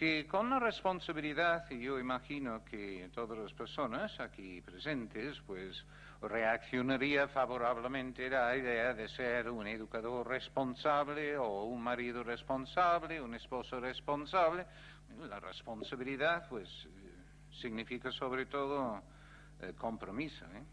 que con la responsabilidad, y yo imagino que todas las personas aquí presentes, pues reaccionaría favorablemente a la idea de ser un educador responsable o un marido responsable, un esposo responsable. La responsabilidad, pues, significa sobre todo eh, compromiso. ¿eh?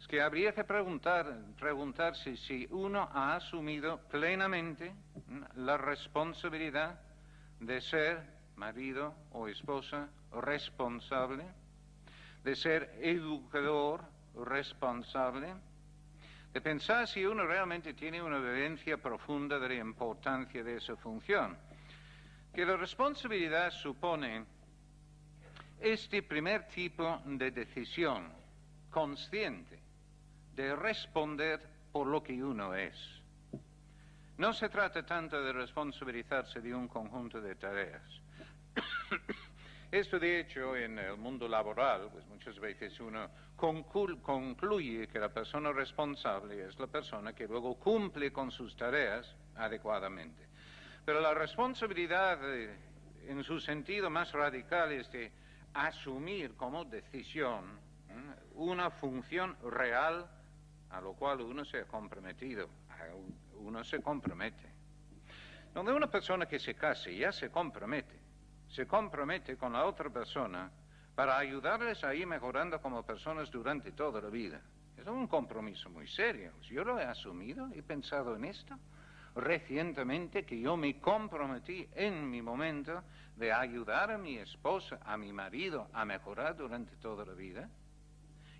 Es que habría que preguntar, preguntarse si uno ha asumido plenamente la responsabilidad de ser marido o esposa responsable, de ser educador responsable, de pensar si uno realmente tiene una vivencia profunda de la importancia de esa función. Que la responsabilidad supone este primer tipo de decisión consciente de responder por lo que uno es. No se trata tanto de responsabilizarse de un conjunto de tareas. Esto, de hecho, en el mundo laboral, pues muchas veces uno concluye que la persona responsable es la persona que luego cumple con sus tareas adecuadamente. Pero la responsabilidad, eh, en su sentido más radical, es de asumir como decisión una función real a lo cual uno se ha comprometido, uno se compromete. Donde una persona que se case ya se compromete, se compromete con la otra persona para ayudarles a ir mejorando como personas durante toda la vida. Es un compromiso muy serio. Yo lo he asumido, he pensado en esto recientemente que yo me comprometí en mi momento de ayudar a mi esposa, a mi marido a mejorar durante toda la vida.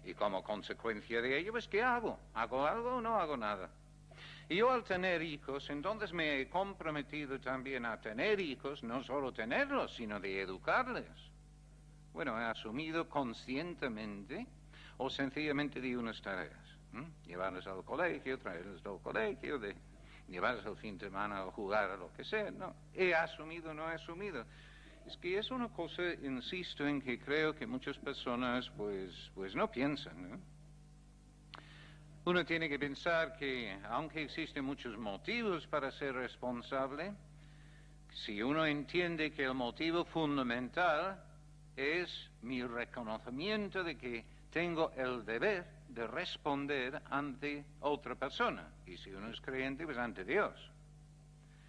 Y como consecuencia de ello, pues ¿qué hago? ¿Hago algo o no hago nada? Y yo al tener hijos, entonces me he comprometido también a tener hijos, no solo tenerlos, sino de educarles. Bueno, he asumido conscientemente o sencillamente de unas tareas. Llevarlos al colegio, traerlos al colegio, de llevarlos al fin de semana a jugar a lo que sea. No, he asumido, no he asumido. Es que es una cosa, insisto, en que creo que muchas personas pues, pues no piensan. Uno tiene que pensar que aunque existen muchos motivos para ser responsable, si uno entiende que el motivo fundamental es mi reconocimiento de que tengo el deber de responder ante otra persona, y si uno es creyente, pues ante Dios,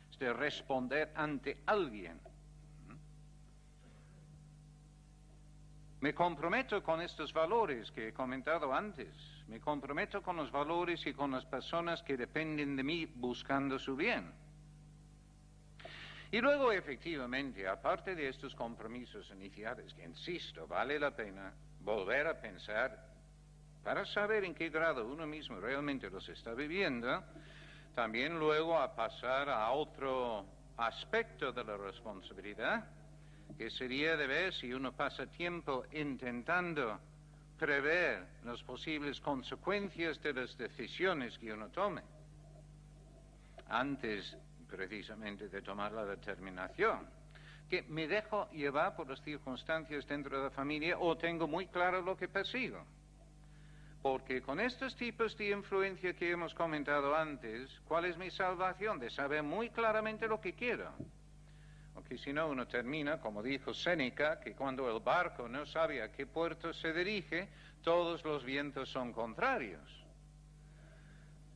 es de responder ante alguien. Me comprometo con estos valores que he comentado antes. Me comprometo con los valores y con las personas que dependen de mí buscando su bien. Y luego, efectivamente, aparte de estos compromisos iniciales, que insisto, vale la pena volver a pensar para saber en qué grado uno mismo realmente los está viviendo, también luego a pasar a otro aspecto de la responsabilidad, que sería de ver si uno pasa tiempo intentando prever las posibles consecuencias de las decisiones que uno tome antes precisamente de tomar la determinación. Que me dejo llevar por las circunstancias dentro de la familia o tengo muy claro lo que persigo. Porque con estos tipos de influencia que hemos comentado antes, ¿cuál es mi salvación? De saber muy claramente lo que quiero porque si no uno termina, como dijo Séneca, que cuando el barco no sabe a qué puerto se dirige, todos los vientos son contrarios.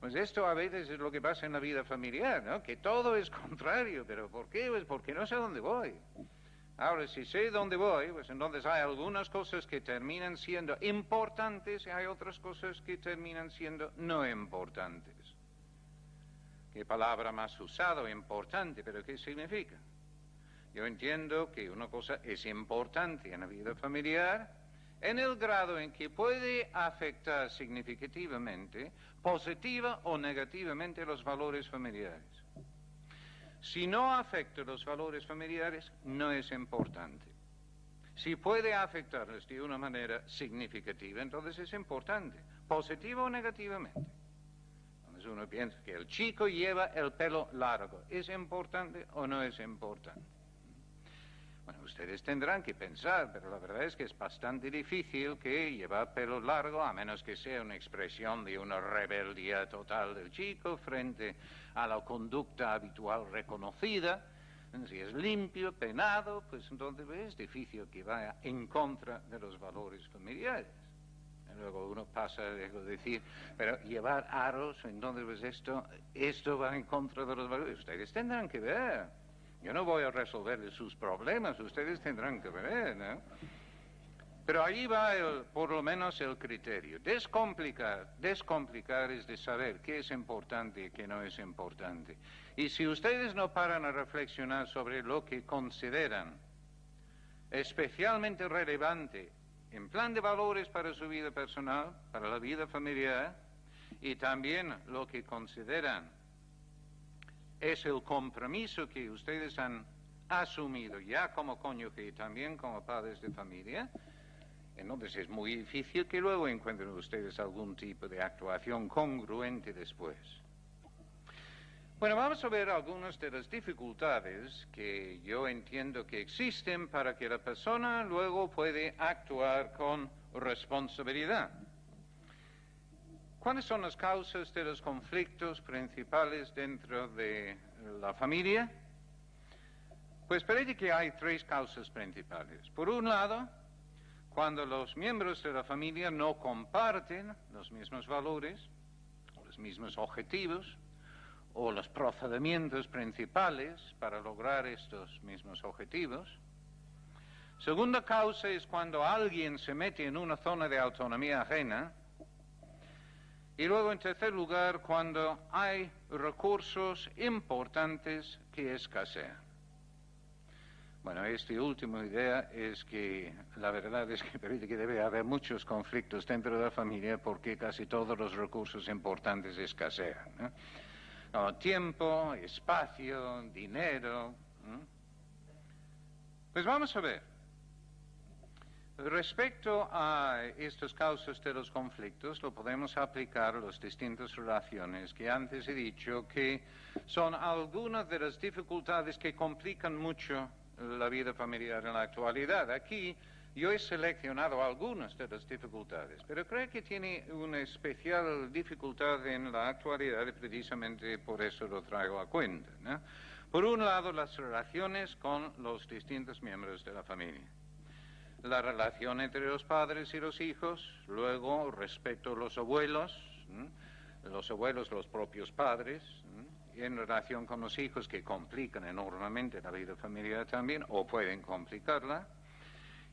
Pues esto a veces es lo que pasa en la vida familiar, ¿no? Que todo es contrario, pero ¿por qué? Pues porque no sé dónde voy. Ahora, si sé dónde voy, pues entonces hay algunas cosas que terminan siendo importantes y hay otras cosas que terminan siendo no importantes. ¿Qué palabra más usado? Importante, pero ¿qué significa? Yo entiendo que una cosa es importante en la vida familiar en el grado en que puede afectar significativamente, positiva o negativamente los valores familiares. Si no afecta los valores familiares, no es importante. Si puede afectarlos de una manera significativa, entonces es importante, positiva o negativamente. Entonces uno piensa que el chico lleva el pelo largo, ¿es importante o no es importante? Ustedes tendrán que pensar, pero la verdad es que es bastante difícil que llevar pelo largo, a menos que sea una expresión de una rebeldía total del chico frente a la conducta habitual reconocida, Si es limpio, penado, pues entonces es difícil que vaya en contra de los valores familiares. Luego uno pasa a decir, pero llevar aros, entonces pues esto, esto va en contra de los valores. Ustedes tendrán que ver. Yo no voy a resolver sus problemas, ustedes tendrán que ver, ¿no? Pero ahí va por lo menos el criterio. Descomplicar, descomplicar es de saber qué es importante y qué no es importante. Y si ustedes no paran a reflexionar sobre lo que consideran especialmente relevante en plan de valores para su vida personal, para la vida familiar, y también lo que consideran es el compromiso que ustedes han asumido ya como cónyuge y también como padres de familia, entonces es muy difícil que luego encuentren ustedes algún tipo de actuación congruente después. Bueno, vamos a ver algunas de las dificultades que yo entiendo que existen para que la persona luego puede actuar con responsabilidad. ¿Cuáles son las causas de los conflictos principales dentro de la familia? Pues parece que hay tres causas principales. Por un lado, cuando los miembros de la familia no comparten los mismos valores, los mismos objetivos, o los procedimientos principales para lograr estos mismos objetivos. Segunda causa es cuando alguien se mete en una zona de autonomía ajena. Y luego, en tercer lugar, cuando hay recursos importantes que escasean. Bueno, esta última idea es que la verdad es que debe haber muchos conflictos dentro de la familia porque casi todos los recursos importantes escasean tiempo, espacio, dinero. Pues vamos a ver. Respecto a estas causas de los conflictos, lo podemos aplicar a las distintas relaciones que antes he dicho que son algunas de las dificultades que complican mucho la vida familiar en la actualidad. Aquí yo he seleccionado algunas de las dificultades, pero creo que tiene una especial dificultad en la actualidad y precisamente por eso lo traigo a cuenta. Por un lado, las relaciones con los distintos miembros de la familia. La relación entre los padres y los hijos, luego respecto a los abuelos, los abuelos, los propios padres, en relación con los hijos que complican enormemente la vida familiar también o pueden complicarla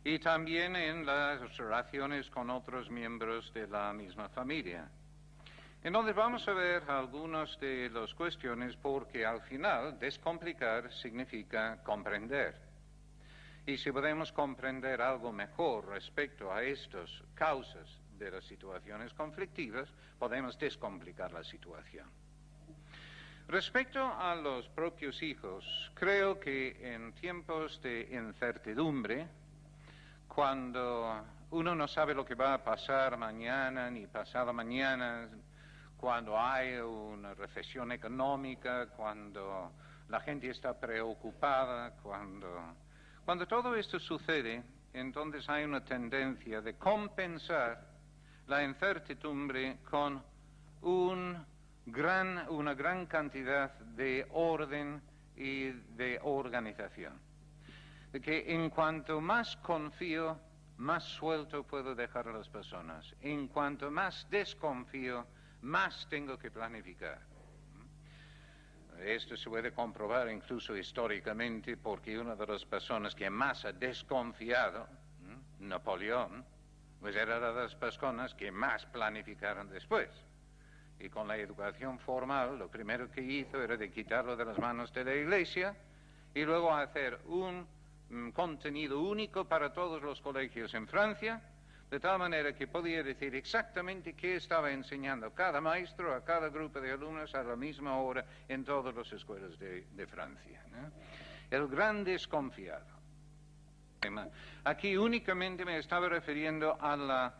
y también en las relaciones con otros miembros de la misma familia. Entonces vamos a ver algunas de las cuestiones porque al final descomplicar significa comprender. Y si podemos comprender algo mejor respecto a estas causas de las situaciones conflictivas, podemos descomplicar la situación. Respecto a los propios hijos, creo que en tiempos de incertidumbre, cuando uno no sabe lo que va a pasar mañana ni pasado mañana, cuando hay una recesión económica, cuando la gente está preocupada, cuando, cuando todo esto sucede, entonces hay una tendencia de compensar la incertidumbre con una gran cantidad de orden y de organización que en cuanto más confío, más suelto puedo dejar a las personas. En cuanto más desconfío, más tengo que planificar. Esto se puede comprobar incluso históricamente porque una de las personas que más ha desconfiado, Napoleón, pues era de las personas que más planificaron después. Y con la educación formal, lo primero que hizo era de quitarlo de las manos de la iglesia y luego hacer un Mm, contenido único para todos los colegios en Francia, de tal manera que podía decir exactamente qué estaba enseñando cada maestro a cada grupo de alumnos a la misma hora en todas las escuelas de, Francia. El gran desconfiado. Aquí únicamente me estaba refiriendo a la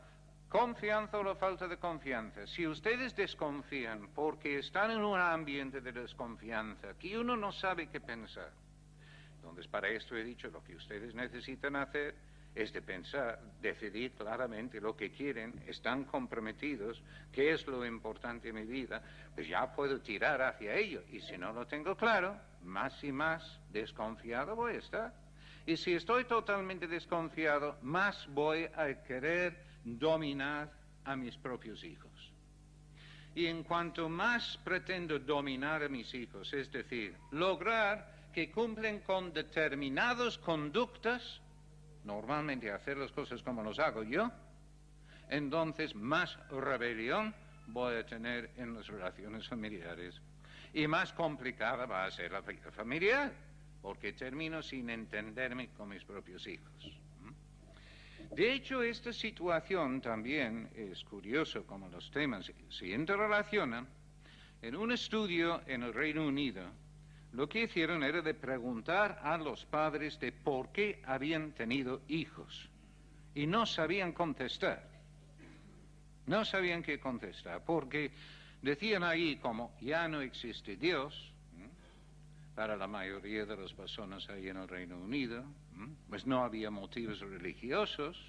confianza o la falta de confianza. Si ustedes desconfían porque están en un ambiente de desconfianza, que uno no sabe qué pensar, entonces, para esto he dicho, lo que ustedes necesitan hacer es de pensar, decidir claramente lo que quieren, están comprometidos, qué es lo importante en mi vida, pues ya puedo tirar hacia ello. Y si no lo tengo claro, más y más desconfiado voy a estar. Y si estoy totalmente desconfiado, más voy a querer dominar a mis propios hijos. Y en cuanto más pretendo dominar a mis hijos, es decir, lograr que cumplen con determinadas conductas, normalmente hacer las cosas como los hago yo, entonces más rebelión voy a tener en las relaciones familiares. Y más complicada va a ser la vida familiar, porque termino sin entenderme con mis propios hijos. De hecho, esta situación también es curioso como los temas se interrelacionan. En un estudio en el Reino Unido, lo que hicieron era de preguntar a los padres de por qué habían tenido hijos. Y no sabían contestar. No sabían qué contestar, porque decían ahí como ya no existe Dios, para la mayoría de las personas ahí en el Reino Unido, pues no había motivos religiosos,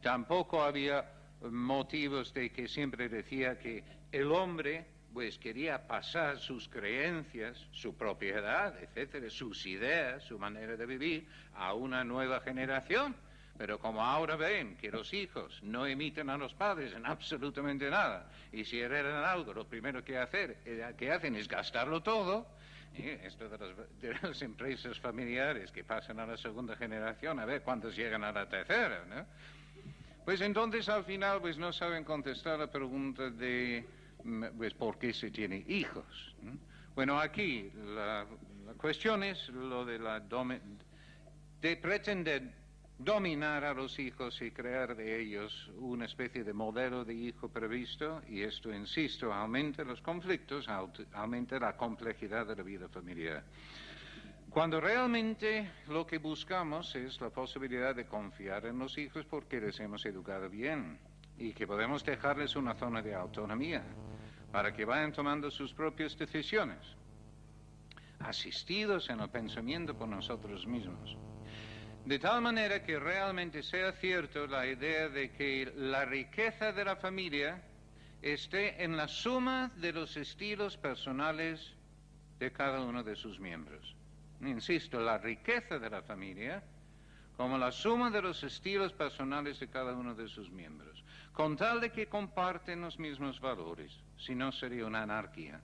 tampoco había motivos de que siempre decía que el hombre pues quería pasar sus creencias, su propiedad, etcétera, sus ideas, su manera de vivir a una nueva generación. Pero como ahora ven que los hijos no emiten a los padres en absolutamente nada, y si heredan algo, lo primero que, hacer, eh, que hacen es gastarlo todo, esto de las, de empresas familiares que pasan a la segunda generación, a ver cuántos llegan a la tercera, ¿no? Pues entonces al final pues no saben contestar la pregunta de pues por qué se tiene hijos. Bueno, aquí la, la, cuestión es lo de la de pretender dominar a los hijos y crear de ellos una especie de modelo de hijo previsto, y esto, insisto, aumenta los conflictos, aumenta la complejidad de la vida familiar. Cuando realmente lo que buscamos es la posibilidad de confiar en los hijos porque les hemos educado bien y que podemos dejarles una zona de autonomía para que vayan tomando sus propias decisiones, asistidos en el pensamiento por nosotros mismos. De tal manera que realmente sea cierto la idea de que la riqueza de la familia esté en la suma de los estilos personales de cada uno de sus miembros. Insisto, la riqueza de la familia como la suma de los estilos personales de cada uno de sus miembros, con tal de que comparten los mismos valores, si no sería una anarquía.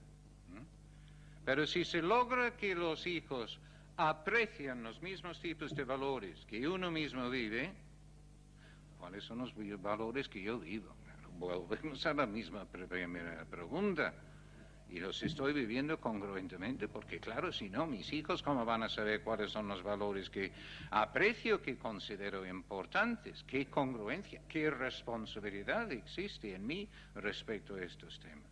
Pero si se logra que los hijos aprecian los mismos tipos de valores que uno mismo vive, ¿cuáles son los valores que yo vivo? Volvemos a la misma primera pregunta. Y los estoy viviendo congruentemente, porque claro, si no, mis hijos, ¿cómo van a saber cuáles son los valores que aprecio, que considero importantes? ¿Qué congruencia, qué responsabilidad existe en mí respecto a estos temas?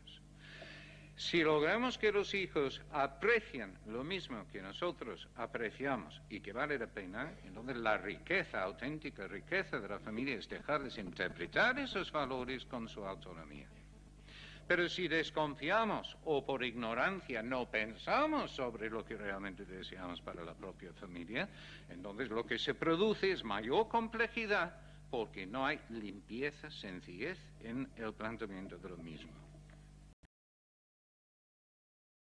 Si logramos que los hijos aprecien lo mismo que nosotros apreciamos y que vale la pena, entonces la riqueza, auténtica riqueza de la familia es dejarles interpretar esos valores con su autonomía. Pero si desconfiamos o por ignorancia no pensamos sobre lo que realmente deseamos para la propia familia, entonces lo que se produce es mayor complejidad porque no hay limpieza, sencillez en el planteamiento de lo mismo.